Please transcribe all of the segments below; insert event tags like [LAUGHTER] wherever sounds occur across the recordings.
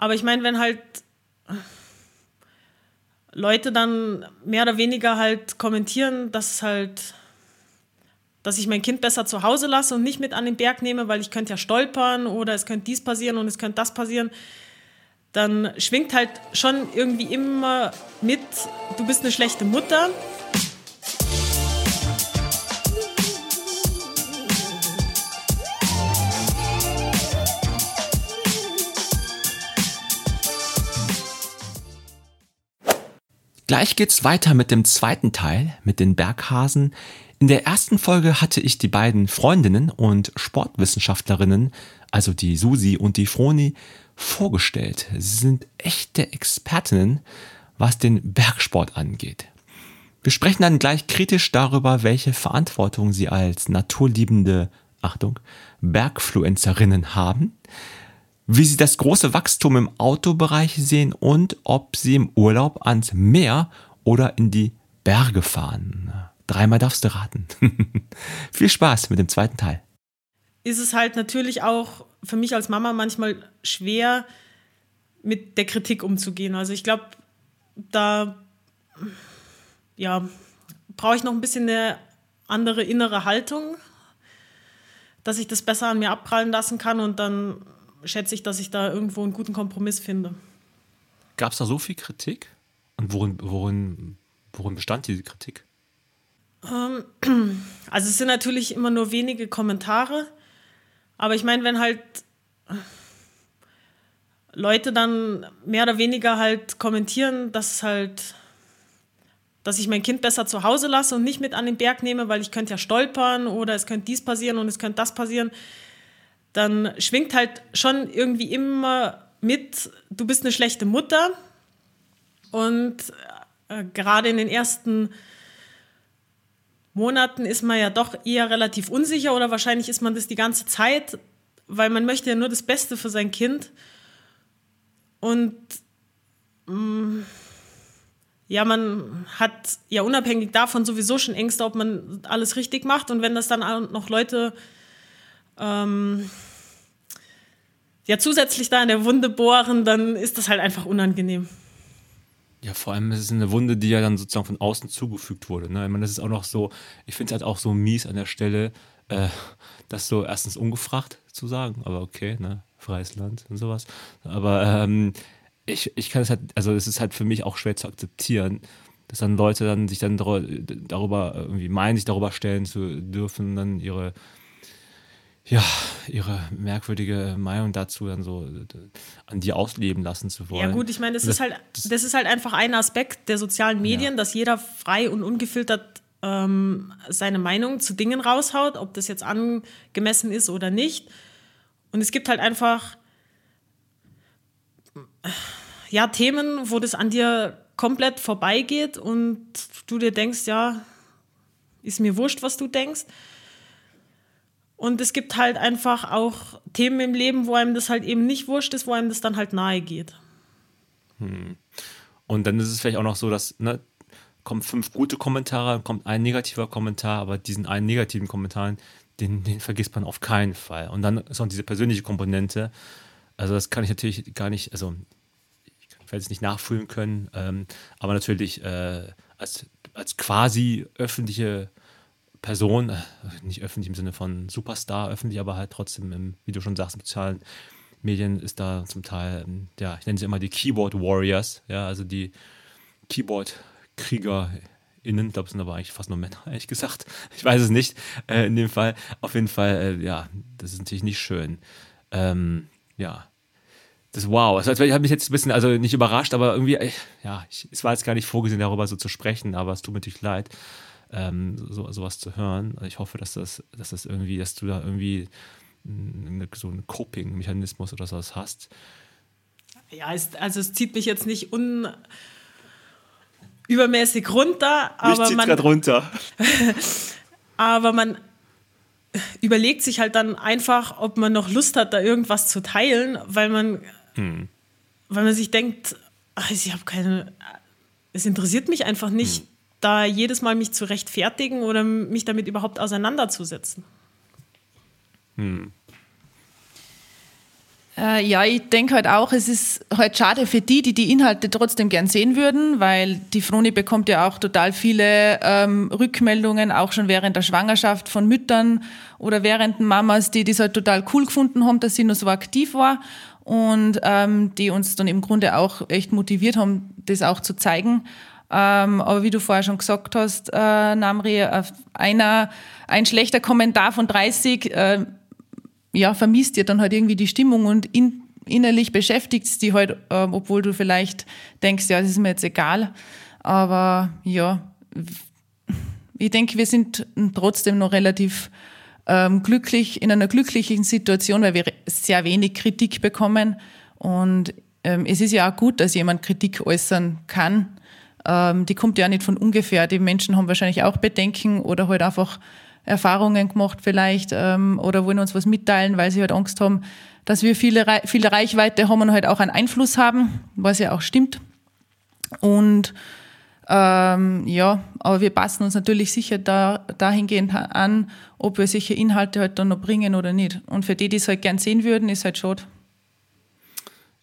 Aber ich meine, wenn halt Leute dann mehr oder weniger halt kommentieren, dass halt, dass ich mein Kind besser zu Hause lasse und nicht mit an den Berg nehme, weil ich könnte ja stolpern oder es könnte dies passieren und es könnte das passieren, dann schwingt halt schon irgendwie immer mit, du bist eine schlechte Mutter. Gleich geht's weiter mit dem zweiten Teil, mit den Berghasen. In der ersten Folge hatte ich die beiden Freundinnen und Sportwissenschaftlerinnen, also die Susi und die Froni, vorgestellt. Sie sind echte Expertinnen, was den Bergsport angeht. Wir sprechen dann gleich kritisch darüber, welche Verantwortung sie als naturliebende, Achtung, Bergfluencerinnen haben wie sie das große Wachstum im Autobereich sehen und ob sie im Urlaub ans Meer oder in die Berge fahren. Dreimal darfst du raten. [LAUGHS] Viel Spaß mit dem zweiten Teil. Ist es halt natürlich auch für mich als Mama manchmal schwer, mit der Kritik umzugehen. Also ich glaube, da ja, brauche ich noch ein bisschen eine andere innere Haltung, dass ich das besser an mir abprallen lassen kann und dann schätze ich, dass ich da irgendwo einen guten Kompromiss finde. Gab es da so viel Kritik? Und worin, worin, worin bestand diese Kritik? Ähm, [CLEARS THROAT] also es sind natürlich immer nur wenige Kommentare, aber ich meine, wenn halt Leute dann mehr oder weniger halt kommentieren, dass halt, dass ich mein Kind besser zu Hause lasse und nicht mit an den Berg nehme, weil ich könnte ja stolpern oder es könnte dies passieren und es könnte das passieren, dann schwingt halt schon irgendwie immer mit, du bist eine schlechte Mutter. Und äh, gerade in den ersten Monaten ist man ja doch eher relativ unsicher oder wahrscheinlich ist man das die ganze Zeit, weil man möchte ja nur das Beste für sein Kind. Und mh, mm, ja, man hat ja unabhängig davon sowieso schon Ängste, ob man alles richtig macht. Und wenn das dann auch noch Leute ähm, ja zusätzlich da in der Wunde bohren, dann ist das halt einfach unangenehm. Ja, vor allem ist es eine Wunde, die ja dann sozusagen von außen zugefügt wurde. Ne? Ich meine, das ist auch noch so, ich finde es halt auch so mies an der Stelle, äh, das so erstens ungefragt zu sagen, aber okay, ne, freies Land und sowas. Aber ähm, ich, ich kann es halt, also es ist halt für mich auch schwer zu akzeptieren, dass dann Leute dann sich dann darüber irgendwie meinen, sich darüber stellen zu dürfen, dann ihre ja, ihre merkwürdige Meinung dazu dann so an dir ausleben lassen zu wollen. Ja gut, ich meine, das, das, ist halt, das ist halt einfach ein Aspekt der sozialen Medien, ja. dass jeder frei und ungefiltert ähm, seine Meinung zu Dingen raushaut, ob das jetzt angemessen ist oder nicht. Und es gibt halt einfach ja Themen, wo das an dir komplett vorbeigeht und du dir denkst, ja, ist mir wurscht, was du denkst. Und es gibt halt einfach auch Themen im Leben, wo einem das halt eben nicht wurscht ist, wo einem das dann halt nahe geht. Hm. Und dann ist es vielleicht auch noch so, dass ne, kommen fünf gute Kommentare, kommt ein negativer Kommentar, aber diesen einen negativen Kommentar, den, den vergisst man auf keinen Fall. Und dann ist auch diese persönliche Komponente. Also das kann ich natürlich gar nicht, also ich werde es nicht nachfühlen können, ähm, aber natürlich äh, als, als quasi öffentliche Person, äh, nicht öffentlich im Sinne von Superstar, öffentlich, aber halt trotzdem, im, wie du schon sagst, im sozialen Medien ist da zum Teil, ähm, ja, ich nenne sie immer die Keyboard Warriors, ja, also die Keyboard-KriegerInnen, ich glaube, es sind aber eigentlich fast nur Männer, [LAUGHS] ehrlich gesagt. Ich weiß es nicht, äh, in dem Fall. Auf jeden Fall, äh, ja, das ist natürlich nicht schön. Ähm, ja, das wow. Also, ich habe mich jetzt ein bisschen, also nicht überrascht, aber irgendwie, äh, ja, ich, es war jetzt gar nicht vorgesehen, darüber so zu sprechen, aber es tut mir natürlich leid ähm, so, sowas zu hören. Ich hoffe, dass das, dass das irgendwie, dass du da irgendwie eine, so einen Coping-Mechanismus oder sowas hast. Ja, es, also es zieht mich jetzt nicht un übermäßig runter, aber mich man runter. [LAUGHS] aber man überlegt sich halt dann einfach, ob man noch Lust hat, da irgendwas zu teilen, weil man, hm. weil man sich denkt, ach, ich habe keine, es interessiert mich einfach nicht, hm da jedes Mal mich zu rechtfertigen oder mich damit überhaupt auseinanderzusetzen. Hm. Äh, ja, ich denke halt auch, es ist halt schade für die, die die Inhalte trotzdem gern sehen würden, weil die Froni bekommt ja auch total viele ähm, Rückmeldungen, auch schon während der Schwangerschaft von Müttern oder während Mamas, die das halt total cool gefunden haben, dass sie nur so aktiv war und ähm, die uns dann im Grunde auch echt motiviert haben, das auch zu zeigen. Ähm, aber wie du vorher schon gesagt hast, äh, Namri, einer, ein schlechter Kommentar von 30 äh, ja, vermisst dir dann halt irgendwie die Stimmung und in, innerlich beschäftigt es die halt, äh, obwohl du vielleicht denkst, ja, das ist mir jetzt egal. Aber ja, ich denke, wir sind trotzdem noch relativ ähm, glücklich, in einer glücklichen Situation, weil wir sehr wenig Kritik bekommen. Und ähm, es ist ja auch gut, dass jemand Kritik äußern kann. Ähm, die kommt ja nicht von ungefähr. Die Menschen haben wahrscheinlich auch Bedenken oder halt einfach Erfahrungen gemacht vielleicht ähm, oder wollen uns was mitteilen, weil sie halt Angst haben, dass wir viele, viel Reichweite haben und halt auch einen Einfluss haben, was ja auch stimmt. Und ähm, ja, aber wir passen uns natürlich sicher da, dahingehend an, ob wir solche Inhalte halt dann noch bringen oder nicht. Und für die, die es halt gern sehen würden, ist halt schade.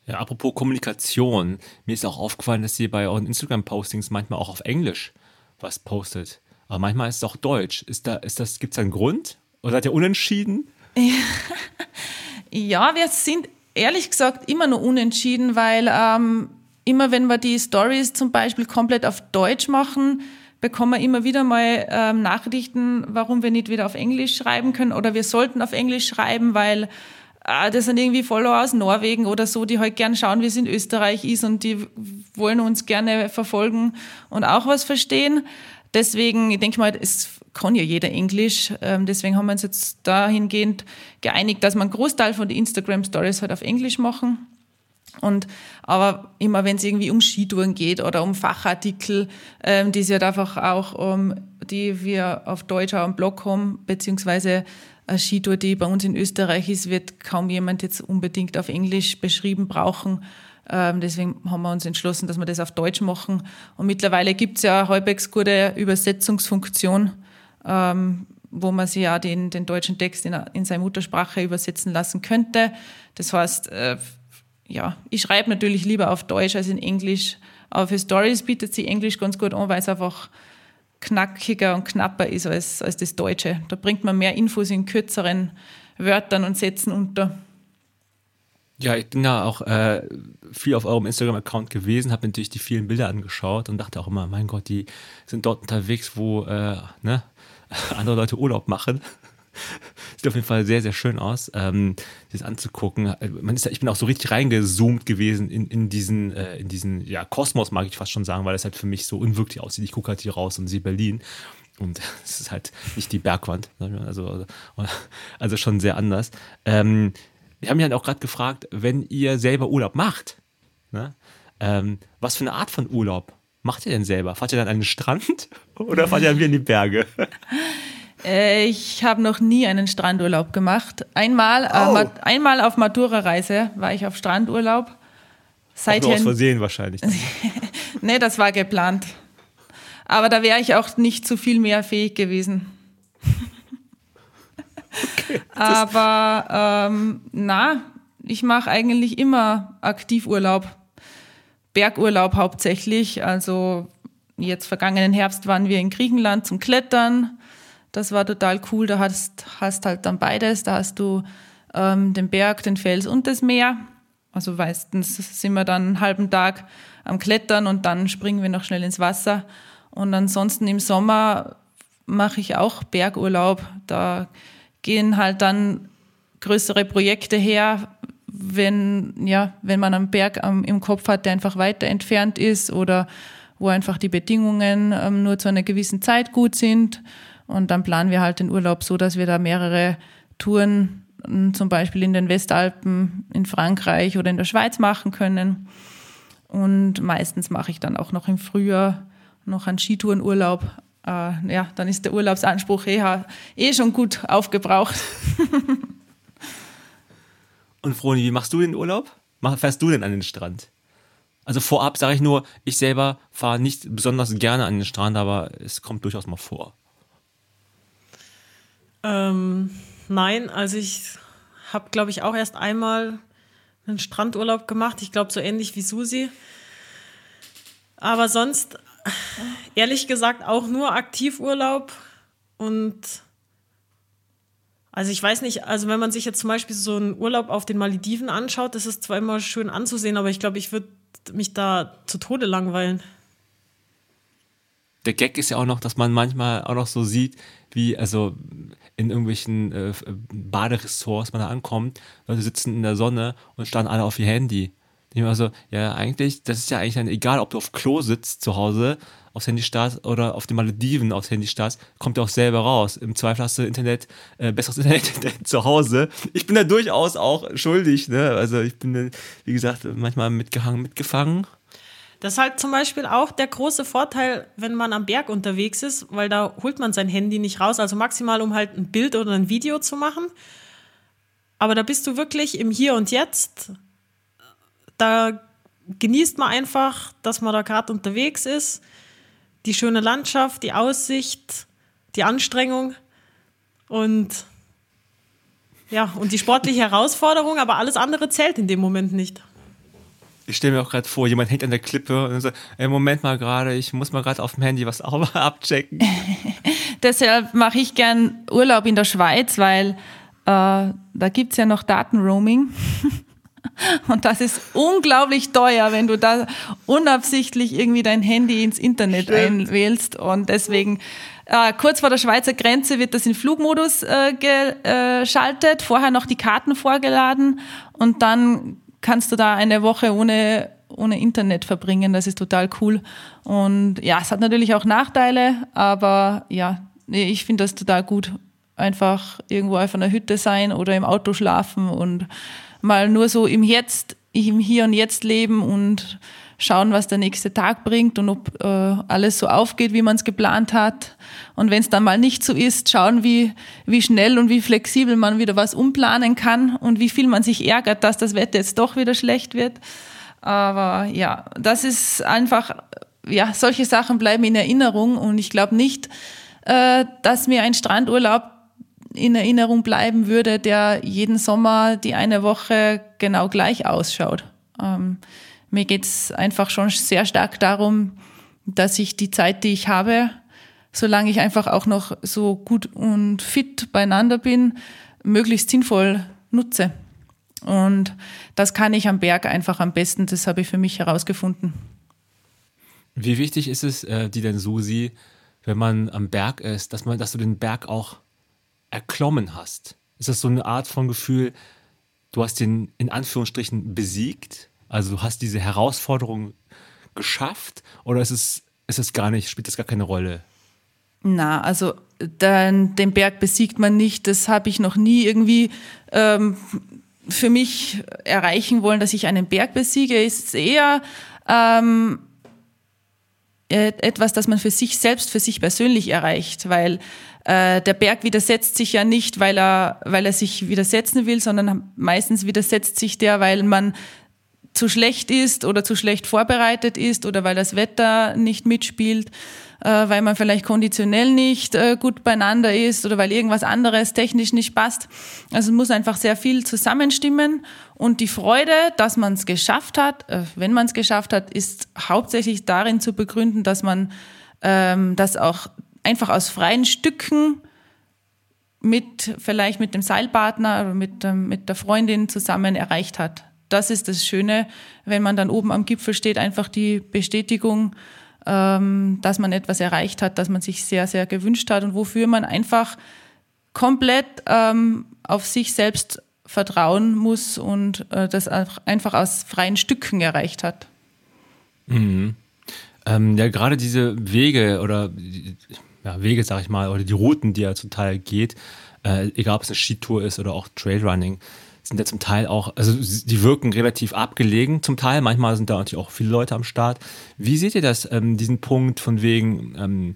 Ja, apropos Kommunikation, mir ist auch aufgefallen, dass ihr bei euren Instagram-Postings manchmal auch auf Englisch was postet. Aber manchmal ist es auch Deutsch. Ist da, ist das, gibt es einen Grund? Oder seid ihr unentschieden? [LAUGHS] Ja, wir sind ehrlich gesagt immer nur unentschieden, weil ähm, immer wenn wir die Stories zum Beispiel komplett auf Deutsch machen, bekommen wir immer wieder mal ähm, Nachrichten, warum wir nicht wieder auf Englisch schreiben können oder wir sollten auf Englisch schreiben, weil äh, das sind irgendwie Follower aus Norwegen oder so, die halt gern schauen, wie es in Österreich ist und die wollen uns gerne verfolgen und auch was verstehen. Deswegen, ich denke mal, es kann ja jeder Englisch. Ähm, deswegen haben wir uns jetzt dahingehend geeinigt, dass wir einen Großteil von den Instagram Stories halt auf Englisch machen. Und aber immer wenn es irgendwie um Skitouren geht oder um Fachartikel, ähm, die es halt einfach auch um, die wir auf Deutsch auch am Blog haben, beziehungsweise eine Skitour, die bei uns in Österreich ist, wird kaum jemand jetzt unbedingt auf Englisch beschrieben brauchen. Ähm, deswegen haben wir uns entschlossen, dass wir das auf Deutsch machen. Und mittlerweile gibt es ja halbwegs gute Übersetzungsfunktion, ähm, wo man sich ja den, den deutschen Text in, in seine Muttersprache übersetzen lassen könnte. Das heißt, äh, ja, ich schreibe natürlich lieber auf Deutsch als in Englisch. Aber für Stories bietet sich Englisch ganz gut an, weil es einfach knackiger und knapper ist als, als das Deutsche. Da bringt man mehr Infos in kürzeren Wörtern und Sätzen unter. Ja, ich bin da auch äh, viel auf eurem Instagram-Account gewesen, habe natürlich die vielen Bilder angeschaut und dachte auch immer, mein Gott, die sind dort unterwegs, wo äh, ne, [LAUGHS] andere Leute Urlaub machen. Sieht auf jeden Fall sehr, sehr schön aus, ähm, das anzugucken. Man ist, ich bin auch so richtig reingezoomt gewesen in, in diesen, äh, in diesen ja, Kosmos, mag ich fast schon sagen, weil es halt für mich so unwirklich aussieht. Ich gucke halt hier raus und sehe Berlin. Und [LAUGHS] es ist halt nicht die Bergwand. Ne? Also, also schon sehr anders. Ähm, wir haben ja auch gerade gefragt, wenn ihr selber Urlaub macht, ne? ähm, was für eine Art von Urlaub macht ihr denn selber? Fahrt ihr dann an den Strand [LAUGHS] oder fahrt ihr dann wieder in die Berge? [LAUGHS] Äh, ich habe noch nie einen Strandurlaub gemacht. Einmal, äh, oh. äh, einmal auf Matura-Reise war ich auf Strandurlaub. Seither aus Versehen wahrscheinlich. [LAUGHS] nee, das war geplant. Aber da wäre ich auch nicht zu viel mehr fähig gewesen. Okay, [LAUGHS] Aber ähm, na, ich mache eigentlich immer Aktivurlaub. Bergurlaub hauptsächlich. Also jetzt vergangenen Herbst waren wir in Griechenland zum Klettern. Das war total cool. Da hast, hast halt dann beides. Da hast du ähm, den Berg, den Fels und das Meer. Also meistens sind wir dann einen halben Tag am Klettern und dann springen wir noch schnell ins Wasser. Und ansonsten im Sommer mache ich auch Bergurlaub. Da gehen halt dann größere Projekte her, wenn, ja, wenn man einen Berg am, im Kopf hat, der einfach weiter entfernt ist oder wo einfach die Bedingungen ähm, nur zu einer gewissen Zeit gut sind. Und dann planen wir halt den Urlaub so, dass wir da mehrere Touren ähm, zum Beispiel in den Westalpen, in Frankreich oder in der Schweiz machen können. Und meistens mache ich dann auch noch im Frühjahr noch einen Skitourenurlaub äh, ja, dann ist der Urlaubsanspruch eh, eh schon gut aufgebraucht. [LAUGHS] Und Froni, wie machst du den Urlaub? Fährst du denn an den Strand? Also vorab sage ich nur, ich selber fahre nicht besonders gerne an den Strand, aber es kommt durchaus mal vor. Ähm, nein, also ich habe, glaube ich, auch erst einmal einen Strandurlaub gemacht. Ich glaube, so ähnlich wie Susi. Aber sonst, ehrlich gesagt, auch nur Aktivurlaub. Und also ich weiß nicht, also wenn man sich jetzt zum Beispiel so einen Urlaub auf den Malediven anschaut, das ist zwar immer schön anzusehen, aber ich glaube, ich würde mich da zu Tode langweilen. Der Gag ist ja auch noch, dass man manchmal auch noch so sieht, wie, also in irgendwelchen äh, Baderessorts man da ankommt, Leute sitzen in der Sonne und starren alle auf ihr Handy. Ich mir also, ja, eigentlich, das ist ja eigentlich dann egal, ob du auf Klo sitzt zu Hause, aufs Handy starrst oder auf den Malediven aufs Handy starrst, kommt ja auch selber raus. Im Zweifel hast du Internet, äh, besseres [LAUGHS] Internet zu Hause. Ich bin da durchaus auch schuldig, ne? Also ich bin, wie gesagt, manchmal mitgehangen, mitgefangen. Das ist halt zum Beispiel auch der große Vorteil, wenn man am Berg unterwegs ist, weil da holt man sein Handy nicht raus, also maximal, um halt ein Bild oder ein Video zu machen. Aber da bist du wirklich im Hier und Jetzt. Da genießt man einfach, dass man da gerade unterwegs ist. Die schöne Landschaft, die Aussicht, die Anstrengung und ja, und die sportliche Herausforderung, aber alles andere zählt in dem Moment nicht ich stelle mir auch gerade vor, jemand hängt an der Klippe und so, ey, Moment mal gerade, ich muss mal gerade auf dem Handy was [LAUGHS] abchecken. [LAUGHS] Deshalb mache ich gern Urlaub in der Schweiz, weil äh, da gibt es ja noch Datenroaming. [LAUGHS] Und das ist unglaublich teuer, wenn du da unabsichtlich irgendwie dein Handy ins Internet Stimmt. einwählst. Und deswegen, äh, kurz vor der Schweizer Grenze wird das in Flugmodus äh, geschaltet, vorher noch die Karten vorgeladen und dann kannst du da eine Woche ohne, ohne Internet verbringen. Das ist total cool. Und ja, es hat natürlich auch Nachteile, aber ja, ich finde das total gut. Einfach irgendwo auf einer Hütte sein oder im Auto schlafen und mal nur so im Jetzt, im Hier und Jetzt leben und schauen, was der nächste Tag bringt und ob äh, alles so aufgeht, wie man es geplant hat. Und wenn es dann mal nicht so ist, schauen, wie, wie schnell und wie flexibel man wieder was umplanen kann und wie viel man sich ärgert, dass das Wetter jetzt doch wieder schlecht wird. Aber ja, das ist einfach, ja, solche Sachen bleiben in Erinnerung und ich glaube nicht, äh, dass mir ein Strandurlaub in Erinnerung bleiben würde, der jeden Sommer die eine Woche genau gleich ausschaut. Ähm, mir geht es einfach schon sehr stark darum, dass ich die Zeit, die ich habe, solange ich einfach auch noch so gut und fit beieinander bin, möglichst sinnvoll nutze. Und das kann ich am Berg einfach am besten, das habe ich für mich herausgefunden. Wie wichtig ist es äh, dir denn, Susi, wenn man am Berg ist, dass, man, dass du den Berg auch erklommen hast? Ist das so eine Art von Gefühl, du hast den in Anführungsstrichen besiegt also du hast diese Herausforderung geschafft oder ist es, ist es gar nicht, spielt das gar keine Rolle? Na, also den, den Berg besiegt man nicht. Das habe ich noch nie irgendwie ähm, für mich erreichen wollen, dass ich einen Berg besiege. Es ist eher ähm, e-, etwas, das man für sich selbst, für sich persönlich erreicht, weil äh, der Berg widersetzt sich ja nicht, weil er, weil er sich widersetzen will, sondern meistens widersetzt sich der, weil man zu schlecht ist oder zu schlecht vorbereitet ist oder weil das Wetter nicht mitspielt, äh, weil man vielleicht konditionell nicht äh, gut beieinander ist oder weil irgendwas anderes technisch nicht passt. Also es muss einfach sehr viel zusammenstimmen und die Freude, dass man es geschafft hat, äh, wenn man es geschafft hat, ist hauptsächlich darin zu begründen, dass man ähm, das auch einfach aus freien Stücken mit vielleicht mit dem Seilpartner oder mit, ähm, mit der Freundin zusammen erreicht hat das ist das Schöne, wenn man dann oben am Gipfel steht, einfach die Bestätigung, ähm, dass man etwas erreicht hat, das man sich sehr, sehr gewünscht hat und wofür man einfach komplett ähm, auf sich selbst vertrauen muss und äh, das einfach aus freien Stücken erreicht hat. Mhm. Ähm, ja, gerade diese Wege oder ja, Wege, sag ich mal, oder die Routen, die er zum Teil geht, äh, egal ob es eine Skitour ist oder auch Trailrunning, sind ja zum Teil auch, also die wirken relativ abgelegen zum Teil. Manchmal sind da natürlich auch viele Leute am Start. Wie seht ihr das, ähm, diesen Punkt von wegen, ähm,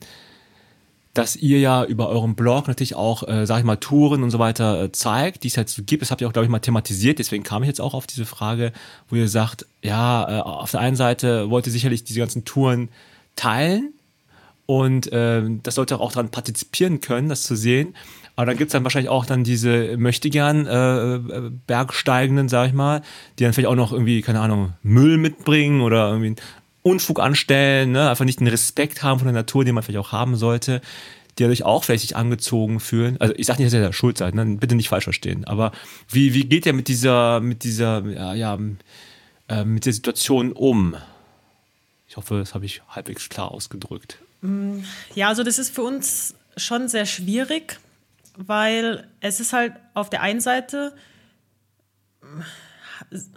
dass ihr ja über euren Blog natürlich auch, äh, sag ich mal, Touren und so weiter äh, zeigt, die es halt so gibt. Das habt ihr auch, glaube ich, mal thematisiert. Deswegen kam ich jetzt auch auf diese Frage, wo ihr sagt, ja, äh, auf der einen Seite wollt ihr sicherlich diese ganzen Touren teilen und äh, das sollte auch daran partizipieren können, das zu sehen. Aber dann gibt es dann wahrscheinlich auch dann diese möchte gern äh, Bergsteigenden, sag ich mal, die dann vielleicht auch noch irgendwie, keine Ahnung, Müll mitbringen oder irgendwie Unfug anstellen, ne? einfach nicht den Respekt haben von der Natur, den man vielleicht auch haben sollte, die dadurch auch vielleicht sich angezogen fühlen. Also ich sage nicht, dass ihr da schuld seid, ne? bitte nicht falsch verstehen. Aber wie, wie geht ihr mit dieser, mit dieser, ja, ja äh, mit der Situation um? Ich hoffe, das habe ich halbwegs klar ausgedrückt. Ja, also das ist für uns schon sehr schwierig, weil es ist halt auf der einen Seite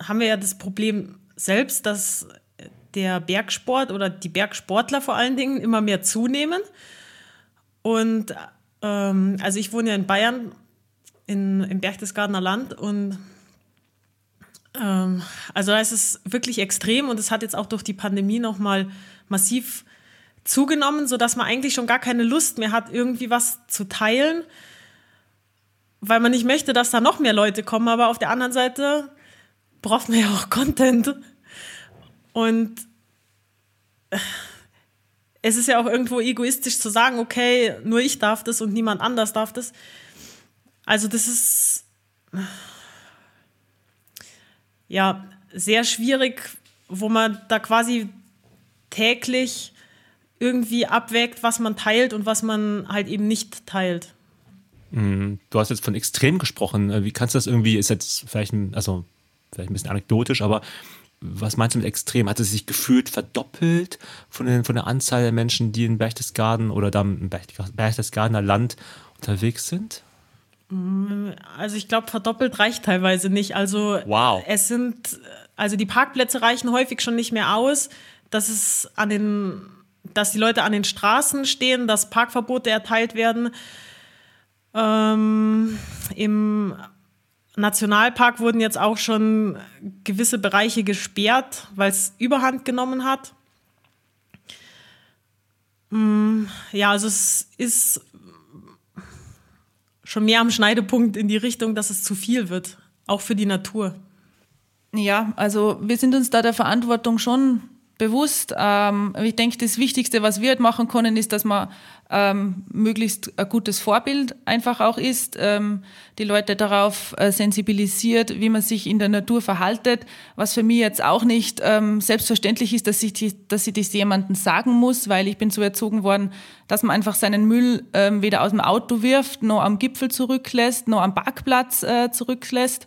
haben wir ja das Problem selbst, dass der Bergsport oder die Bergsportler vor allen Dingen immer mehr zunehmen. Und ähm, also ich wohne ja in Bayern in, im Berchtesgadener Land und ähm, also da ist es wirklich extrem und es hat jetzt auch durch die Pandemie nochmal massiv zugenommen, sodass man eigentlich schon gar keine Lust mehr hat, irgendwie was zu teilen, weil man nicht möchte, dass da noch mehr Leute kommen. Aber auf der anderen Seite braucht man ja auch Content. Und es ist ja auch irgendwo egoistisch zu sagen, okay, nur ich darf das und niemand anders darf das. Also das ist ja sehr schwierig, wo man da quasi täglich irgendwie abwägt, was man teilt und was man halt eben nicht teilt. Mhm. Du hast jetzt von extrem gesprochen. Äh, wie kannst du das irgendwie, ist jetzt vielleicht ein, also vielleicht ein bisschen anekdotisch, aber was meinst du mit extrem? Hat es sich gefühlt verdoppelt von, den, von der Anzahl der Menschen, die in Berchtesgaden oder da im Berchtesgadener Land unterwegs sind? Mm, also ich glaube, verdoppelt reicht teilweise nicht. Also wow. es sind, also die Parkplätze reichen häufig schon nicht mehr aus. dass es an den dass die Leute an den Straßen stehen, dass Parkverbote erteilt werden. Ähm, Im Nationalpark wurden jetzt auch schon gewisse Bereiche gesperrt, weil es Überhand genommen hat. Mm, ja, also es ist schon mehr am Schneidepunkt in die Richtung, dass es zu viel wird, auch für die Natur. Ja, also wir sind uns da der Verantwortung schon bewusst. Ähm, ich denke, das Wichtigste, was wir halt machen können, ist, dass man ähm, möglichst ein gutes Vorbild einfach auch ist, ähm, die Leute darauf äh, sensibilisiert, wie man sich in der Natur verhaltet, was für mich jetzt auch nicht ähm, selbstverständlich ist, dass ich, die, dass ich das jemandem sagen muss, weil ich bin so erzogen worden, dass man einfach seinen Müll ähm, weder aus dem Auto wirft, noch am Gipfel zurücklässt, noch am Parkplatz äh, zurücklässt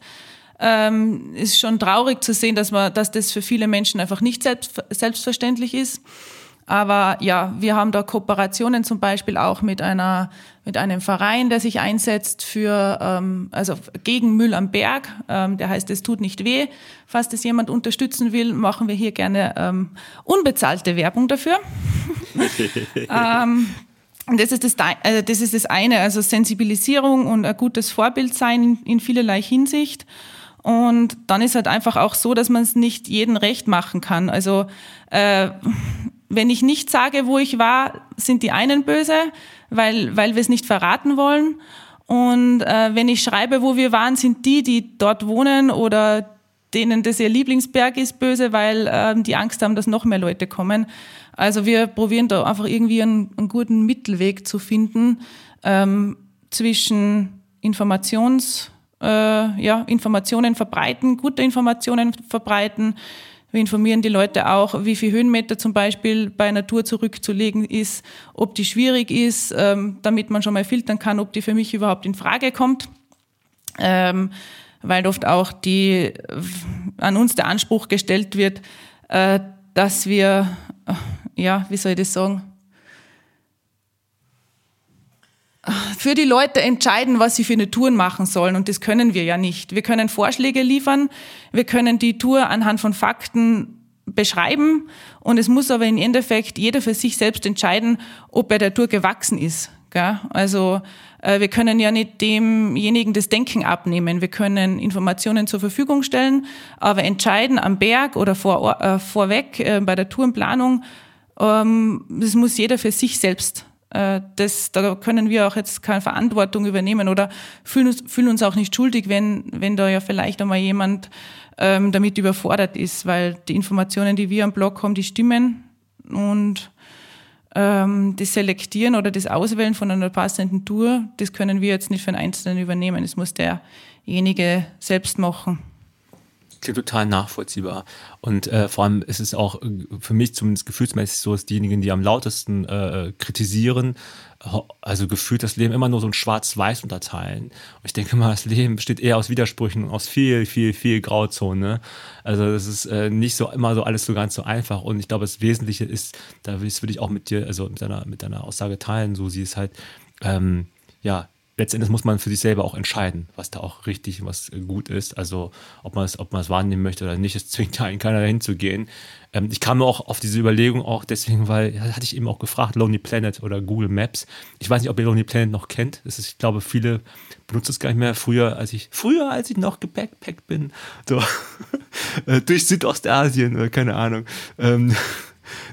ähm, ist schon traurig zu sehen, dass, man, dass das für viele Menschen einfach nicht selbst, selbstverständlich ist. Aber ja, wir haben da Kooperationen zum Beispiel auch mit einer mit einem Verein, der sich einsetzt für ähm, also gegen Müll am Berg. Ähm, der heißt, es tut nicht weh. Falls das jemand unterstützen will, machen wir hier gerne ähm, unbezahlte Werbung dafür. [LAUGHS] ähm, das ist das, äh, das ist das eine, also Sensibilisierung und ein gutes Vorbild sein in, in vielerlei Hinsicht. Und dann ist halt einfach auch so, dass man es nicht jedem recht machen kann. Also äh, wenn ich nicht sage, wo ich war, sind die einen böse, weil, weil wir es nicht verraten wollen. Und äh, wenn ich schreibe, wo wir waren, sind die, die dort wohnen oder denen das ihr Lieblingsberg ist, böse, weil äh, die Angst haben, dass noch mehr Leute kommen. Also wir probieren da einfach irgendwie einen, einen guten Mittelweg zu finden ähm, zwischen Informations- äh, ja, Informationen verbreiten, gute Informationen verbreiten. Wir informieren die Leute auch, wie viel Höhenmeter zum Beispiel bei Natur zurückzulegen ist, ob die schwierig ist, ähm, damit man schon mal filtern kann, ob die für mich überhaupt in Frage kommt. Ähm, weil oft auch die, an uns der Anspruch gestellt wird, äh, dass wir, äh, ja, wie soll ich das sagen, für die Leute entscheiden, was sie für eine Tour machen sollen. Und das können wir ja nicht. Wir können Vorschläge liefern, wir können die Tour anhand von Fakten beschreiben. Und es muss aber im Endeffekt jeder für sich selbst entscheiden, ob er der Tour gewachsen ist. Also äh, wir können ja nicht demjenigen das Denken abnehmen. Wir können Informationen zur Verfügung stellen, aber entscheiden am Berg oder vor, äh, vorweg äh, bei der Tourenplanung, ähm, das muss jeder für sich selbst das, da können wir auch jetzt keine Verantwortung übernehmen oder fühlen uns, fühlen uns auch nicht schuldig, wenn, wenn da ja vielleicht einmal jemand ähm, damit überfordert ist, weil die Informationen, die wir am Blog haben, die stimmen und ähm, das Selektieren oder das Auswählen von einer passenden Tour, das können wir jetzt nicht für einen Einzelnen übernehmen. Das muss derjenige selbst machen total nachvollziehbar. Und äh, vor allem ist es auch äh, für mich zumindest gefühlsmäßig so, dass diejenigen, die am lautesten äh, kritisieren, also gefühlt das Leben immer nur so ein Schwarz-Weiß unterteilen. Und ich denke mal, das Leben besteht eher aus Widersprüchen und aus viel, viel, viel Grauzone. Also das ist äh, nicht so immer so alles so ganz so einfach. Und ich glaube, das Wesentliche ist, da würde ich auch mit dir, also mit deiner, mit deiner Aussage teilen, so sie ist halt, ähm, ja, letztendlich muss man für sich selber auch entscheiden, was da auch richtig und was gut ist. Also ob man es, ob man es wahrnehmen möchte oder nicht, es zwingt ja einen keiner dahin zu gehen. Ähm, ich kam auch auf diese Überlegung auch deswegen, weil, ja, hatte ich eben auch gefragt, Lonely Planet oder Google Maps. Ich weiß nicht, ob ihr Lonely Planet noch kennt. Das ist, ich glaube, viele benutzen es gar nicht mehr. Früher, als ich, früher, als ich noch gebackpackt bin, so [LAUGHS] äh, durch Südostasien oder keine Ahnung. Ähm,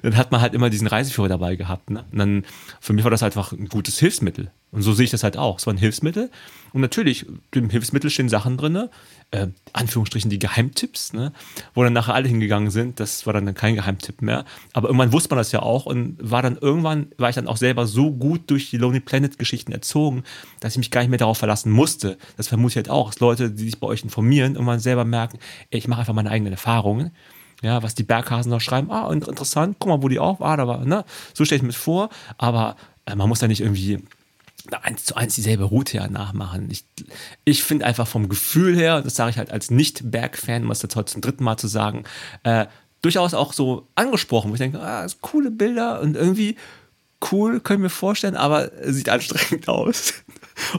dann hat man halt immer diesen Reiseführer dabei gehabt. Ne? Und dann, für mich war das einfach ein gutes Hilfsmittel. Und so sehe ich das halt auch. Es war ein Hilfsmittel. Und natürlich, im Hilfsmittel stehen Sachen drin, äh, Anführungsstrichen die Geheimtipps, ne? wo dann nachher alle hingegangen sind. Das war dann kein Geheimtipp mehr. Aber irgendwann wusste man das ja auch und war dann irgendwann, war ich dann auch selber so gut durch die Lonely Planet Geschichten erzogen, dass ich mich gar nicht mehr darauf verlassen musste. Das vermute ich halt auch, dass Leute, die sich bei euch informieren, irgendwann selber merken, ey, ich mache einfach meine eigenen Erfahrungen ja, was die Berghasen noch schreiben, ah, interessant, guck mal, wo die auch war, da war, ne? So stelle ich mir vor, aber äh, man muss ja nicht irgendwie eins zu eins dieselbe Route ja nachmachen. Ich, ich finde einfach vom Gefühl her, das sage ich halt als Nicht-Berg-Fan, um es jetzt heute zum dritten Mal zu sagen, äh, durchaus auch so angesprochen, wo ich denke, ah, coole Bilder und irgendwie cool, können wir vorstellen, aber sieht anstrengend [LAUGHS] aus.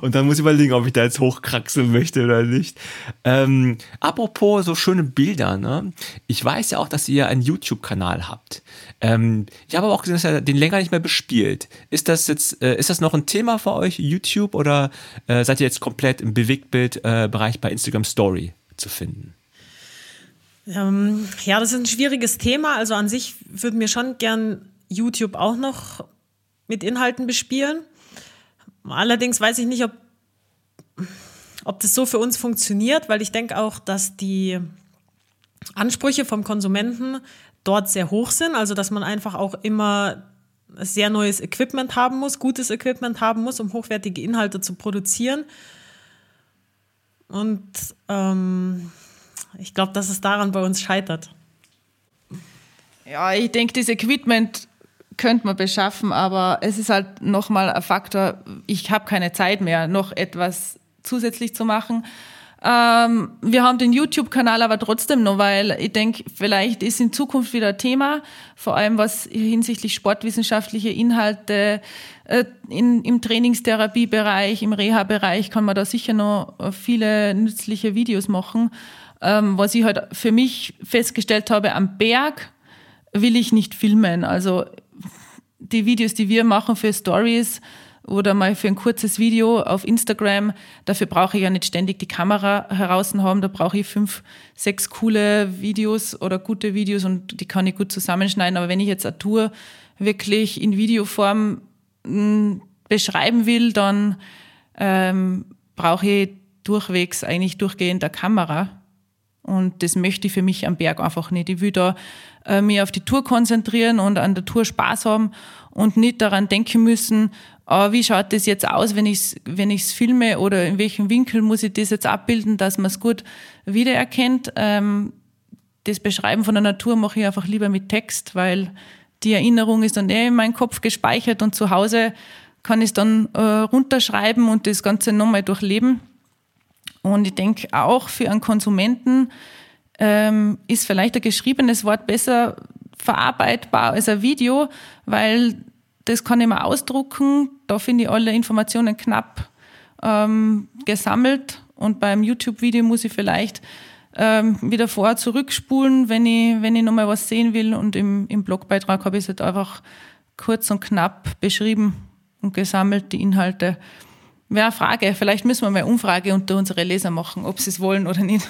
Und dann muss ich überlegen, ob ich da jetzt hochkraxeln möchte oder nicht. Ähm, apropos so schöne Bilder, ne? Ich weiß ja auch, dass ihr einen YouTube-Kanal habt. Ähm, ich habe aber auch gesehen, dass ihr den länger nicht mehr bespielt. Ist das jetzt, äh, ist das noch ein Thema für euch, YouTube, oder äh, seid ihr jetzt komplett im Bewegtbild-Bereich bei Instagram Story zu finden? Ähm, ja, das ist ein schwieriges Thema. Also an sich würden wir schon gern YouTube auch noch mit Inhalten bespielen. Allerdings weiß ich nicht, ob, ob das so für uns funktioniert, weil ich denke auch, dass die Ansprüche vom Konsumenten dort sehr hoch sind. Also, dass man einfach auch immer sehr neues Equipment haben muss, gutes Equipment haben muss, um hochwertige Inhalte zu produzieren. Und ähm, ich glaube, dass es daran bei uns scheitert. Ja, ich denke, das Equipment könnte man beschaffen, aber es ist halt nochmal ein Faktor, ich habe keine Zeit mehr, noch etwas zusätzlich zu machen. Ähm, wir haben den YouTube-Kanal aber trotzdem noch, weil ich denke, vielleicht ist in Zukunft wieder ein Thema, vor allem was hinsichtlich sportwissenschaftliche Inhalte äh, in, im Trainingstherapiebereich, im Reha-Bereich kann man da sicher noch viele nützliche Videos machen. Ähm, was ich halt für mich festgestellt habe, am Berg will ich nicht filmen. Also die Videos, die wir machen für Stories oder mal für ein kurzes Video auf Instagram, dafür brauche ich ja nicht ständig die Kamera heraus haben. Da brauche ich fünf, sechs coole Videos oder gute Videos und die kann ich gut zusammenschneiden. Aber wenn ich jetzt eine Tour wirklich in Videoform hm, beschreiben will, dann ähm, brauche ich durchwegs eigentlich durchgehend eine Kamera. Und das möchte ich für mich am Berg einfach nicht. Ich will da äh, mich auf die Tour konzentrieren und an der Tour Spaß haben und nicht daran denken müssen, oh, wie schaut das jetzt aus, wenn ich es wenn ich's filme oder in welchem Winkel muss ich das jetzt abbilden, dass man es gut wiedererkennt. Ähm, das Beschreiben von der Natur mache ich einfach lieber mit Text, weil die Erinnerung ist dann eh in meinem Kopf gespeichert und zu Hause kann ich es dann äh, runterschreiben und das Ganze nochmal durchleben. Und ich denke auch für einen Konsumenten ähm, ist vielleicht ein geschriebenes Wort besser verarbeitbar als ein Video, weil das kann ich mir ausdrucken. Da finde ich alle Informationen knapp ähm, gesammelt und beim YouTube-Video muss ich vielleicht ähm, wieder vor zurückspulen, wenn ich, wenn ich nochmal was sehen will. Und im, im Blogbeitrag habe ich es halt einfach kurz und knapp beschrieben und gesammelt, die Inhalte. Wäre Frage. Vielleicht müssen wir mal eine Umfrage unter unsere Leser machen, ob sie es wollen oder nicht.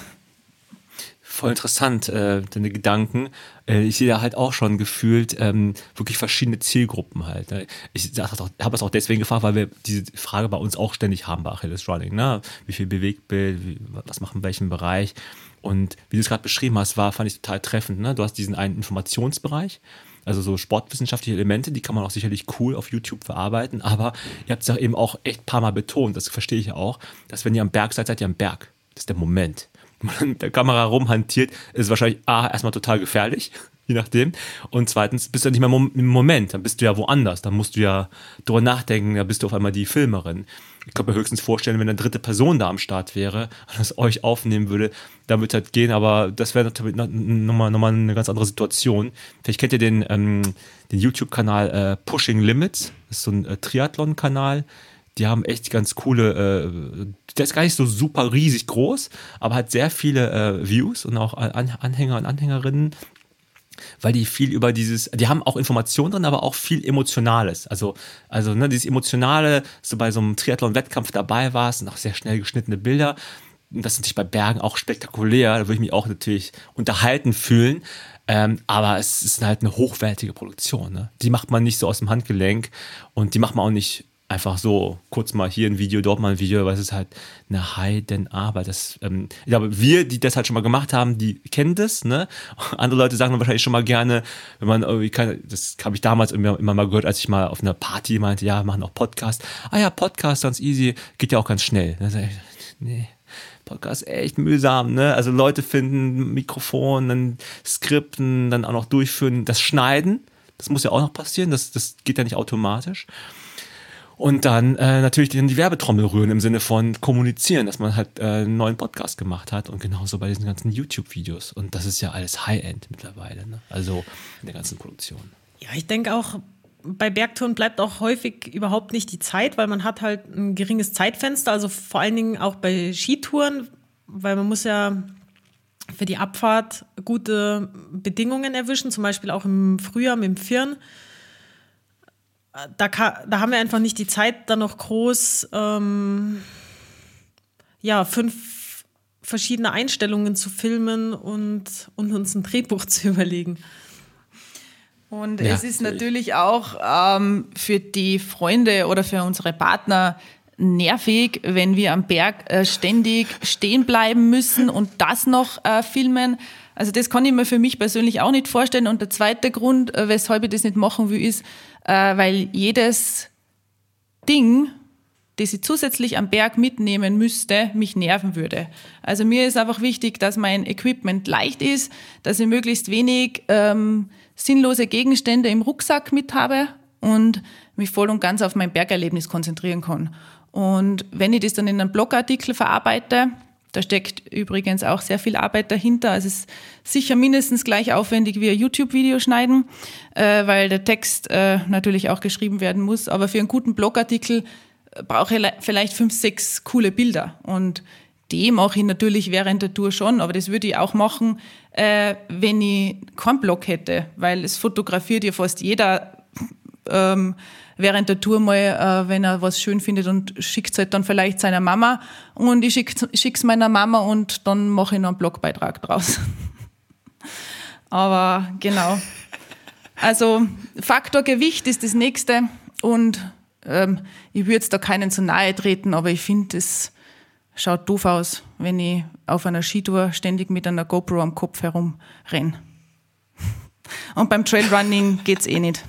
Voll interessant, äh, deine Gedanken. Äh, ich sehe da halt auch schon gefühlt ähm, wirklich verschiedene Zielgruppen halt. Ne? Ich habe es auch deswegen gefragt, weil wir diese Frage bei uns auch ständig haben bei Achilles Running. Ne? Wie viel Bewegtbild, wie, was machen in welchem Bereich? Und wie du es gerade beschrieben hast, war, fand ich total treffend. Ne? Du hast diesen einen Informationsbereich, Also so sportwissenschaftliche Elemente, die kann man auch sicherlich cool auf YouTube verarbeiten, aber ihr habt es ja eben auch echt ein paar Mal betont, das verstehe ich ja auch, dass wenn ihr am Berg seid, seid ihr am Berg. Das ist der Moment. [LAUGHS] Wenn man mit der Kamera rumhantiert, ist es wahrscheinlich A, erstmal total gefährlich, [LAUGHS] je nachdem. Und zweitens bist du ja nicht mehr im Moment, dann bist du ja woanders, dann musst du ja drüber nachdenken, da bist du auf einmal die Filmerin. Ich kann mir höchstens vorstellen, wenn eine dritte Person da am Start wäre und das euch aufnehmen würde, dann würde es halt gehen, aber das wäre natürlich nochmal noch mal eine ganz andere Situation. Vielleicht kennt ihr den, ähm, den YouTube-Kanal äh, Pushing Limits, das ist so ein äh, Triathlon-Kanal. Die haben echt ganz coole, äh, der ist gar nicht so super riesig groß, aber hat sehr viele äh, Views und auch Anhänger und Anhängerinnen weil die viel über dieses, die haben auch Informationen drin, aber auch viel Emotionales. Also, also ne, dieses Emotionale, so bei so einem Triathlon-Wettkampf dabei warst und auch sehr schnell geschnittene Bilder. Das ist natürlich bei Bergen auch spektakulär. Da würde ich mich auch natürlich unterhalten fühlen. Ähm, aber es ist halt eine hochwertige Produktion. Ne? Die macht man nicht so aus dem Handgelenk und die macht man auch nicht einfach so kurz mal hier ein Video, dort mal ein Video, weil es ist halt eine Heidenarbeit. Das, ähm, ich glaube, wir, die das halt schon mal gemacht haben, die kennen das, ne? [LAUGHS] Andere Leute sagen dann wahrscheinlich schon mal gerne, wenn man irgendwie keine, das habe ich damals immer, immer mal gehört, als ich mal auf einer Party meinte, ja, machen auch Podcast. Ah ja, Podcast, ganz easy, geht ja auch ganz schnell. nee. Podcast echt mühsam, ne? Also Leute finden Mikrofon, dann Skripten, dann auch noch durchführen, das Schneiden, das muss ja auch noch passieren, das, das geht ja nicht automatisch. Und dann äh, natürlich die, die Werbetrommel rühren im Sinne von kommunizieren, dass man halt äh, einen neuen Podcast gemacht hat und genauso bei diesen ganzen YouTube-Videos. Und das ist ja alles High-End mittlerweile, ne? also in der ganzen Produktion. Ja, ich denke auch, bei Bergtouren bleibt auch häufig überhaupt nicht die Zeit, weil man hat halt ein geringes Zeitfenster, also vor allen Dingen auch bei Skitouren, weil man muss ja für die Abfahrt gute Bedingungen erwischen, zum Beispiel auch im Frühjahr mit dem Firn da, da haben wir einfach nicht die Zeit, da noch groß ähm, ja, fünf verschiedene Einstellungen zu filmen und, und uns ein Drehbuch zu überlegen. Und ja, es ist natürlich auch ähm, für die Freunde oder für unsere Partner nervig, wenn wir am Berg äh, ständig stehen bleiben müssen und das noch äh, filmen. Also das kann ich mir für mich persönlich auch nicht vorstellen. Und der zweite Grund, äh, weshalb ich das nicht machen will, ist, äh, weil jedes Ding, das ich zusätzlich am Berg mitnehmen müsste, mich nerven würde. Also mir ist einfach wichtig, dass mein Equipment leicht ist, dass ich möglichst wenig ähm, sinnlose Gegenstände im Rucksack mit habe und mich voll und ganz auf mein Bergerlebnis konzentrieren kann. Und wenn ich das dann in einen Blogartikel verarbeite, da steckt übrigens auch sehr viel Arbeit dahinter. Also es ist sicher mindestens gleich aufwendig wie ein YouTube-Video schneiden, äh, weil der Text äh, natürlich auch geschrieben werden muss. Aber für einen guten Blogartikel äh, brauche ich vielleicht fünf, sechs coole Bilder. Und die mache ich natürlich während der Tour schon, aber das würde ich auch machen, äh, wenn ich keinen Blog hätte, weil es fotografiert ja fast jeder. Ähm, während der Tour mal, äh, wenn er was schön findet und schickt es halt dann vielleicht seiner Mama und ich schicke es meiner Mama und dann mache ich noch einen Blogbeitrag draus. [LAUGHS] Aber genau. Also Faktor Gewicht ist das nächste und ähm, ich würde jetzt da keinen zu nahe treten, aber ich finde, es schaut doof aus, wenn ich auf einer Skitour ständig mit einer GoPro am Kopf herumrenne. [LAUGHS] Und beim Trailrunning geht es eh nicht.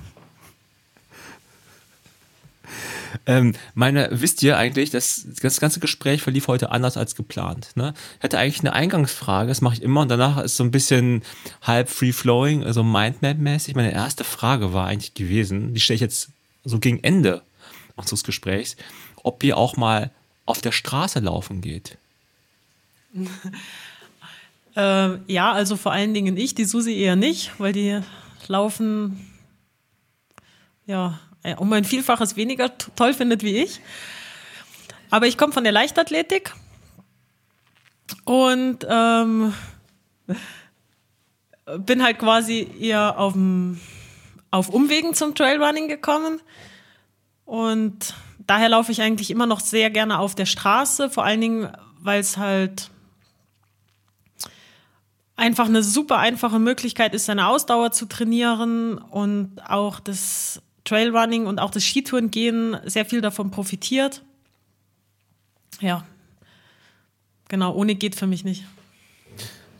Ähm, meine, wisst ihr eigentlich, das, das ganze Gespräch verlief heute anders als geplant. Ne? Ich hatte eigentlich eine Eingangsfrage, das mache ich immer und danach ist so ein bisschen halb free-flowing, also Mindmap-mäßig. Meine erste Frage war eigentlich gewesen, die stelle ich jetzt so gegen Ende unseres Gesprächs, ob ihr auch mal auf der Straße laufen geht. [LAUGHS] äh, ja, also vor allen Dingen ich, die Susi eher nicht, weil die laufen ja um ein Vielfaches weniger toll findet wie ich. Aber ich komme von der Leichtathletik und ähm, bin halt quasi eher auf, auf Umwegen zum Trailrunning gekommen. Und daher laufe ich eigentlich immer noch sehr gerne auf der Straße, vor allen Dingen, weil es halt einfach eine super einfache Möglichkeit ist, seine Ausdauer zu trainieren und auch das Trailrunning und auch das Skitourengehen sehr viel davon profitiert. Ja, genau, ohne geht für mich nicht.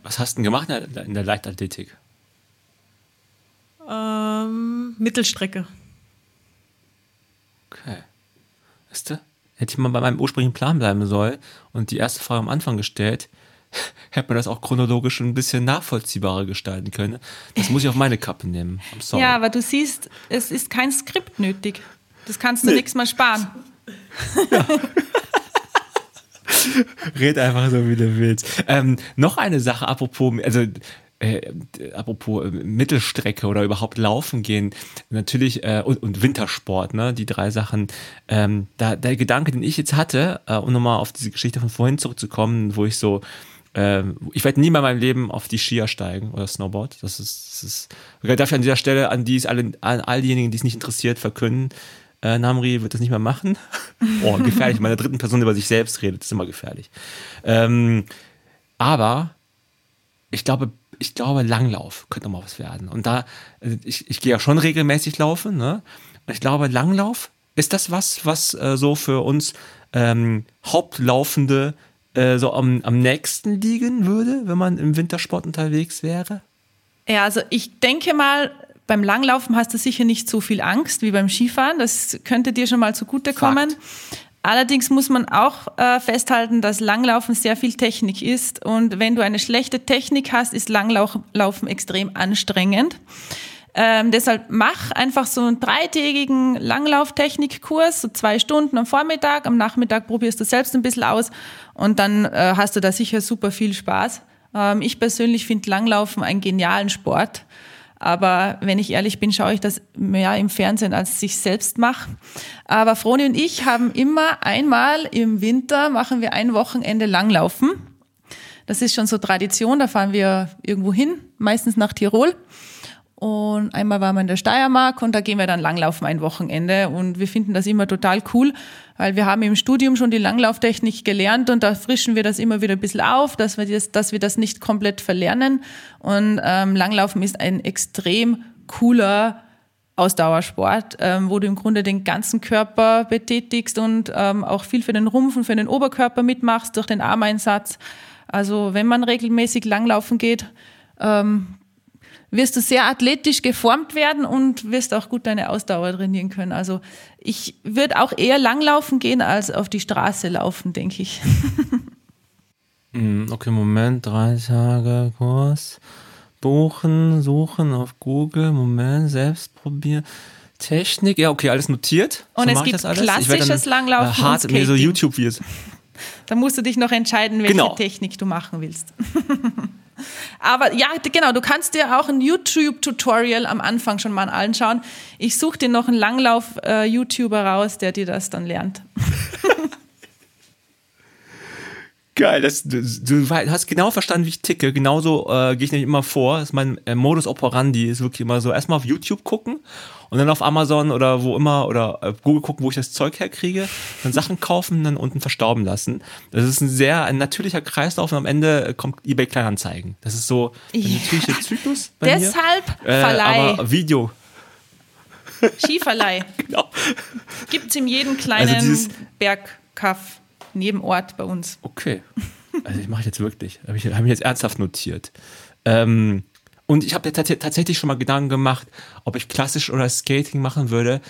Was hast du denn gemacht in der Leichtathletik? Ähm, Mittelstrecke. Okay. Weißt du, hätte ich mal bei meinem ursprünglichen Plan bleiben sollen und die erste Frage am Anfang gestellt, [LAUGHS] hätte man das auch chronologisch ein bisschen nachvollziehbarer gestalten können. Das muss ich auf meine Kappe nehmen. Ja, aber du siehst, es ist kein Skript nötig. Das kannst du nee. nichts mal sparen. Ja. [LAUGHS] Red einfach so, wie du willst. Ähm, noch eine Sache, apropos, also äh, apropos äh, Mittelstrecke oder überhaupt laufen gehen, natürlich äh, und, und, Wintersport, ne, die drei Sachen. Ähm, da der Gedanke, den ich jetzt hatte, äh, um nochmal auf diese Geschichte von vorhin zurückzukommen, wo ich so, äh, ich werde nie mehr in meinem Leben auf die Skier steigen oder Snowboard. Das ist, das ist darf ich an dieser Stelle an die alle, an all diejenigen, die es nicht interessiert, verkünden. Äh, Namri wird das nicht mehr machen. [LAUGHS] oh, gefährlich. Meine dritten Person über sich selbst redet, ist immer gefährlich. Ähm, aber ich glaube, ich glaube, Langlauf könnte mal was werden. Und da, äh, ich, ich gehe ja schon regelmäßig laufen, ne? Ich glaube, Langlauf, ist das was, was äh, so für uns ähm, Hauptlaufende äh, so am, am nächsten liegen würde, wenn man im Wintersport unterwegs wäre? Ja, also ich denke mal, beim Langlaufen hast du sicher nicht so viel Angst wie beim Skifahren. Das könnte dir schon mal zugutekommen. Fakt. Allerdings muss man auch äh, festhalten, dass Langlaufen sehr viel Technik ist. Und wenn du eine schlechte Technik hast, ist Langlaufen extrem anstrengend. Ähm, deshalb mach einfach so einen dreitägigen Langlauftechnikkurs, so zwei Stunden am Vormittag. Am Nachmittag probierst du selbst ein bisschen aus und dann äh, hast du da sicher super viel Spaß. Ähm, ich persönlich finde Langlaufen einen genialen Sport. Aber wenn ich ehrlich bin, schaue ich das mehr im Fernsehen, als ich selbst mache. Aber Froni und ich haben immer einmal im Winter machen wir ein Wochenende Langlaufen. Das ist schon so Tradition, da fahren wir irgendwo hin, meistens nach Tirol. Und einmal waren wir in der Steiermark und da gehen wir dann langlaufen ein Wochenende. Und wir finden das immer total cool, weil wir haben im Studium schon die Langlauftechnik gelernt und da frischen wir das immer wieder ein bisschen auf, dass wir das, dass wir das nicht komplett verlernen. Und ähm, Langlaufen ist ein extrem cooler Ausdauersport, ähm, wo du im Grunde den ganzen Körper betätigst und ähm, auch viel für den Rumpf und für den Oberkörper mitmachst durch den Armeinsatz. Also wenn man regelmäßig langlaufen geht, ähm, wirst du sehr athletisch geformt werden und wirst auch gut deine Ausdauer trainieren können. Also ich würde auch eher langlaufen gehen als auf die Straße laufen, denke ich. [LAUGHS] Hm, okay, Moment, drei Tage Kurs. Buchen, suchen auf Google, Moment, selbst probieren. Technik, ja, okay, alles notiert. Und so es gibt klassisches dann, Langlaufen. Äh, hart, mir so YouTube-Videos. [LAUGHS] Da musst du dich noch entscheiden, welche genau. Technik du machen willst. [LAUGHS] Aber ja, genau, du kannst dir auch ein YouTube-Tutorial am Anfang schon mal anschauen. Ich suche dir noch einen Langlauf-YouTuber raus, der dir das dann lernt. [LAUGHS] Geil, das, du, du, hast genau verstanden, wie ich ticke. Genauso äh, gehe ich nämlich immer vor. Das ist mein äh, Modus operandi, ist wirklich immer so erstmal auf YouTube gucken und dann auf Amazon oder wo immer oder äh, Google gucken, wo ich das Zeug herkriege, dann Sachen kaufen, dann unten verstauben lassen. Das ist ein sehr ein natürlicher Kreislauf und am Ende kommt eBay Kleinanzeigen. Das ist so der natürliche Zyklus bei Deshalb mir. Äh, Verleih. Aber Video. Skiverleih. [LAUGHS] genau. Gibt es in jedem kleinen also Bergkaff, in jedem Ort bei uns. Okay. Also ich mache jetzt wirklich, habe ich, hab ich jetzt ernsthaft notiert. Ähm, und ich habe tatsächlich schon mal Gedanken gemacht, ob ich klassisch oder Skating machen würde.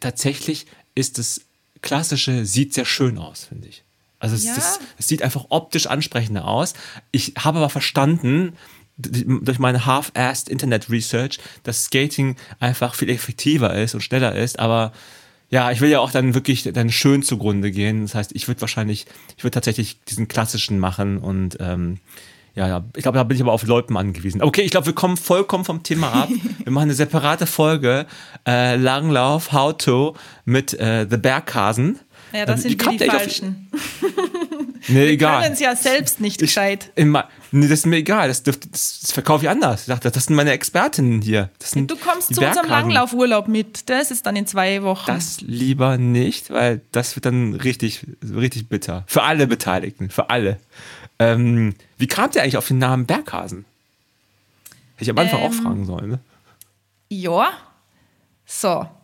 Tatsächlich ist das Klassische, sieht sehr schön aus, finde ich. Also es, ja. das, es sieht einfach optisch ansprechender aus. Ich habe aber verstanden, durch meine half-assed Internet Research, dass Skating einfach viel effektiver ist und schneller ist, aber ja, ich will ja auch dann wirklich dann schön zugrunde gehen. Das heißt, ich würde wahrscheinlich, ich würde tatsächlich diesen klassischen machen und ähm, ja, ja, ich glaube, da bin ich aber auf Leuten angewiesen. Okay, ich glaube, wir kommen vollkommen vom Thema ab. [LAUGHS] Wir machen eine separate Folge, äh, Langlauf, How to mit äh, The Berghasen. Ja, das ähm, sind wir die Falschen. [LAUGHS] nee, wir egal. können es ja selbst nicht gescheit. nee, das ist mir egal. Das, das, das verkaufe ich anders. Ich dachte, das sind meine Expertinnen hier. du kommst zu unserem Langlaufurlaub mit. Das ist dann in zwei Wochen. Das lieber nicht, weil das wird dann richtig, richtig bitter. Für alle Beteiligten. Für alle. Ähm, wie kam der eigentlich auf den Namen Berghasen? Hätte ich am Anfang ähm, auch fragen sollen, ne? Ja. So. [LAUGHS]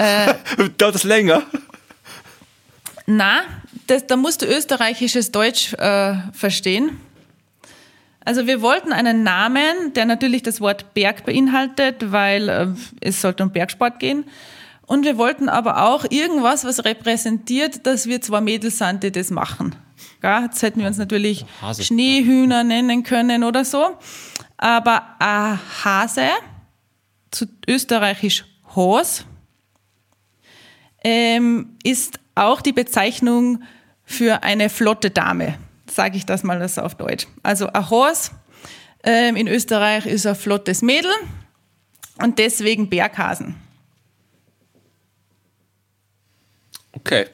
Äh, Dauert das länger? Na, das, da musst du österreichisches Deutsch äh, verstehen. Also wir wollten einen Namen, der natürlich das Wort Berg beinhaltet, weil äh, es sollte um Bergsport gehen. Und wir wollten aber auch irgendwas, was repräsentiert, dass wir zwei Mädels sind, die das machen. Ja, jetzt hätten wir uns natürlich Hase. Schneehühner nennen können oder so. Aber ein Hase, zu österreichisch Hos, ähm, ist auch die Bezeichnung für eine flotte Dame, sage ich das mal so auf Deutsch. Also ein Hos ähm, in Österreich ist ein flottes Mädel und deswegen Berghasen. Okay.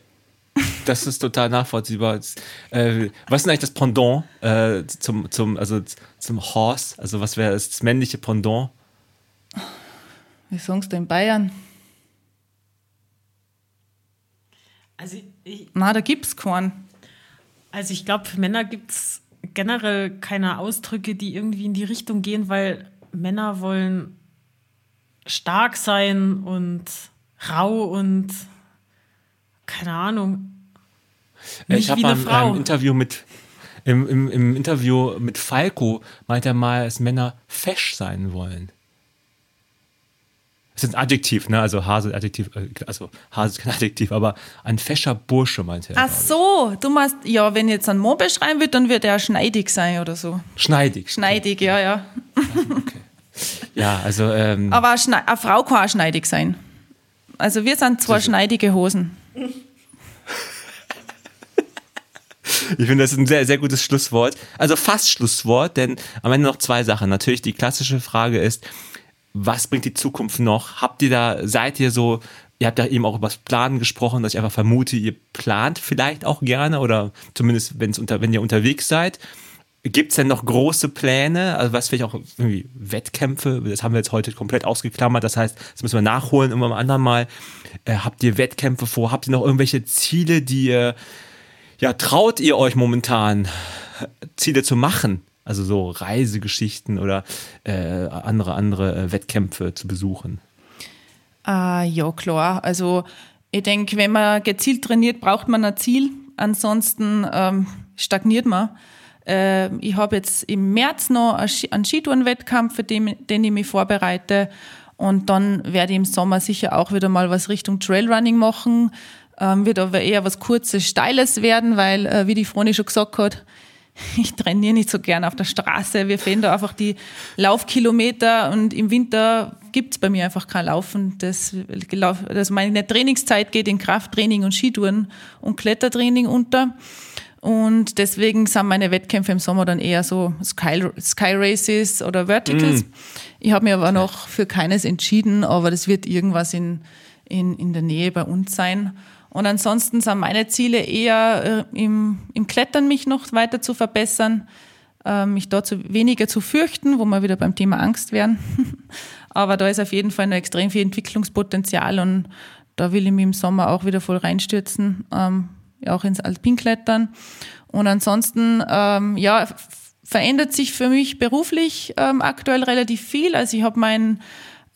Das ist total nachvollziehbar. Äh, was ist denn eigentlich das Pendant äh, zum, zum, also zum Horse? Also was wäre das männliche Pendant? Wie sagst du in Bayern? Also ich, Na, da gibt's keinen. also ich glaube, für Männer gibt es generell keine Ausdrücke, die irgendwie in die Richtung gehen, weil Männer wollen stark sein und rau und keine Ahnung. Äh, Nicht ich habe mal im Interview mit im, im, im Interview mit Falco meint er mal, dass Männer fesch sein wollen. Das ist ein Adjektiv, ne? Also Hase ist Adjektiv, äh, also Hase ist kein Adjektiv, aber ein fescher Bursche meinte er. Ach so, du meinst, ja, wenn jetzt ein Mann beschreiben wird, dann wird er schneidig sein oder so. Schneidig. Schneidig, ja, ja. Ja, also ähm, Aber eine, eine Frau kann auch schneidig sein. Also wir sind zwei schneidige Hosen. Ich finde, das ist ein sehr, sehr gutes Schlusswort. Also fast Schlusswort, denn am Ende noch zwei Sachen. Natürlich die klassische Frage ist, was bringt die Zukunft noch? Habt ihr da, seid ihr so, ihr habt ja eben auch über das Planen gesprochen, dass ich einfach vermute, ihr plant vielleicht auch gerne oder zumindest, wenn's unter, wenn ihr unterwegs seid. Gibt es denn noch große Pläne? Also was vielleicht auch irgendwie Wettkämpfe? Das haben wir jetzt heute komplett ausgeklammert. Das heißt, das müssen wir nachholen irgendwann mal anderen Mal. Äh, habt ihr Wettkämpfe vor? Habt ihr noch irgendwelche Ziele, die ihr ja, traut ihr euch momentan Ziele zu machen? Also so Reisegeschichten oder äh, andere, andere äh, Wettkämpfe zu besuchen? Ah, ja, klar. Also ich denke, wenn man gezielt trainiert, braucht man ein Ziel. Ansonsten ähm, stagniert man. Äh, ich habe jetzt im März noch einen Skitourenwettkampf, für den, den ich mich vorbereite. Und dann werde ich im Sommer sicher auch wieder mal was Richtung Trailrunning machen. Ähm, wird aber eher was Kurzes, Steiles werden, weil, äh, wie die Froni schon gesagt hat, [LAUGHS] ich trainiere nicht so gern auf der Straße. Wir fehlen da einfach die Laufkilometer und im Winter gibt's bei mir einfach kein Laufen. Das, das meine Trainingszeit geht in Krafttraining und Skitouren und Klettertraining unter. Und deswegen sind meine Wettkämpfe im Sommer dann eher so Sky, Sky Races oder Verticals. Ich habe mir aber noch für keines entschieden, aber das wird irgendwas in, in, in der Nähe bei uns sein. Und ansonsten sind meine Ziele eher äh, im, im Klettern mich noch weiter zu verbessern, äh, mich dort weniger zu fürchten, wo wir wieder beim Thema Angst wären. [LAUGHS] Aber da ist auf jeden Fall noch extrem viel Entwicklungspotenzial und da will ich mich im Sommer auch wieder voll reinstürzen, ähm, auch ins Alpinklettern. Und ansonsten, ähm, ja, verändert sich für mich beruflich ähm, aktuell relativ viel. Also ich habe meinen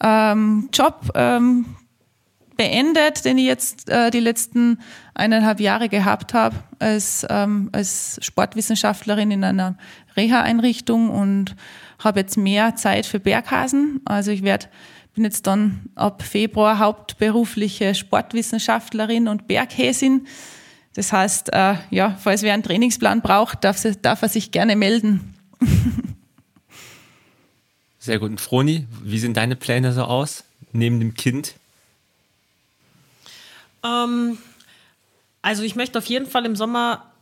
Job beendet, den ich jetzt äh, die letzten eineinhalb Jahre gehabt habe als, ähm, als Sportwissenschaftlerin in einer Reha-Einrichtung und habe jetzt mehr Zeit für Berghasen. Also ich werd, bin jetzt dann ab Februar hauptberufliche Sportwissenschaftlerin und Berghäsin. Das heißt, äh, ja, falls wer einen Trainingsplan braucht, darf, sie, darf er sich gerne melden. Sehr gut. Und Froni, wie sehen deine Pläne so aus? Neben dem Kind? Ähm, also ich möchte auf jeden Fall im Sommer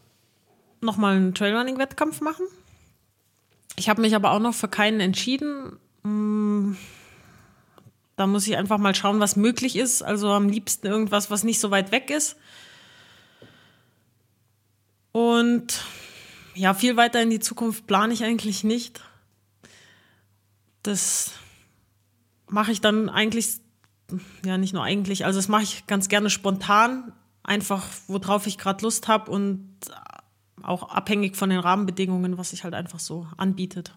nochmal einen Trailrunning-Wettkampf machen. Ich habe mich aber auch noch für keinen entschieden. Mm, Da muss ich einfach mal schauen, was möglich ist. Also am liebsten irgendwas, was nicht so weit weg ist. Und ja, viel weiter in die Zukunft plane ich eigentlich nicht. Das mache ich dann eigentlich ja, nicht nur eigentlich, also das mache ich ganz gerne spontan, einfach worauf ich gerade Lust habe und auch abhängig von den Rahmenbedingungen, was sich halt einfach so anbietet.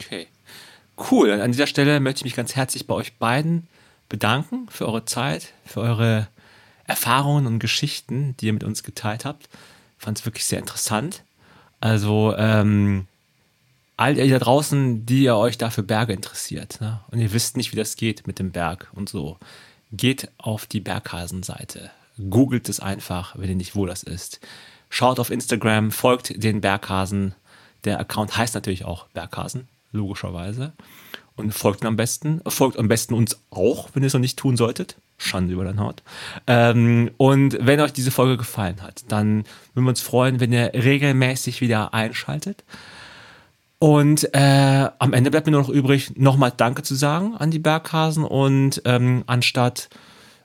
Okay. Cool. An dieser Stelle möchte ich mich ganz herzlich bei euch beiden bedanken für eure Zeit, für eure Erfahrungen und Geschichten, die ihr mit uns geteilt habt. Ich fand es wirklich sehr interessant. Also, ähm, all ihr da draußen, die ihr euch da für Berge interessiert ne? und ihr wisst nicht, wie das geht mit dem Berg und so, geht auf die Berghasen-Seite. Googelt es einfach, wenn ihr nicht wo das ist. Schaut auf Instagram, folgt den Berghasen. Der Account heißt natürlich auch Berghasen, logischerweise. Und folgt am besten. Folgt am besten uns auch, wenn ihr es noch nicht tun solltet. Schande über dein Haut. Ähm, und wenn euch diese Folge gefallen hat, dann würden wir uns freuen, wenn ihr regelmäßig wieder einschaltet. Und äh, am Ende bleibt mir nur noch übrig, nochmal Danke zu sagen an die Berghasen und ähm, anstatt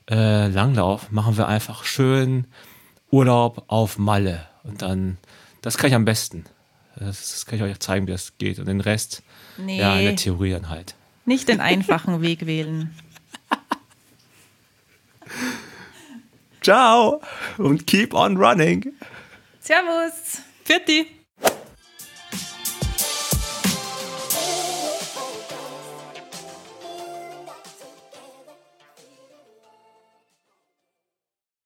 äh, Langlauf machen wir einfach schön Urlaub auf Malle. Und dann, das kann ich am besten. Das, das kann ich euch zeigen, wie das geht. Und den Rest, Nee. ja, in der Theorie dann halt. Nicht den einfachen Weg wählen. Ciao und keep on running. Servus. Pfiat.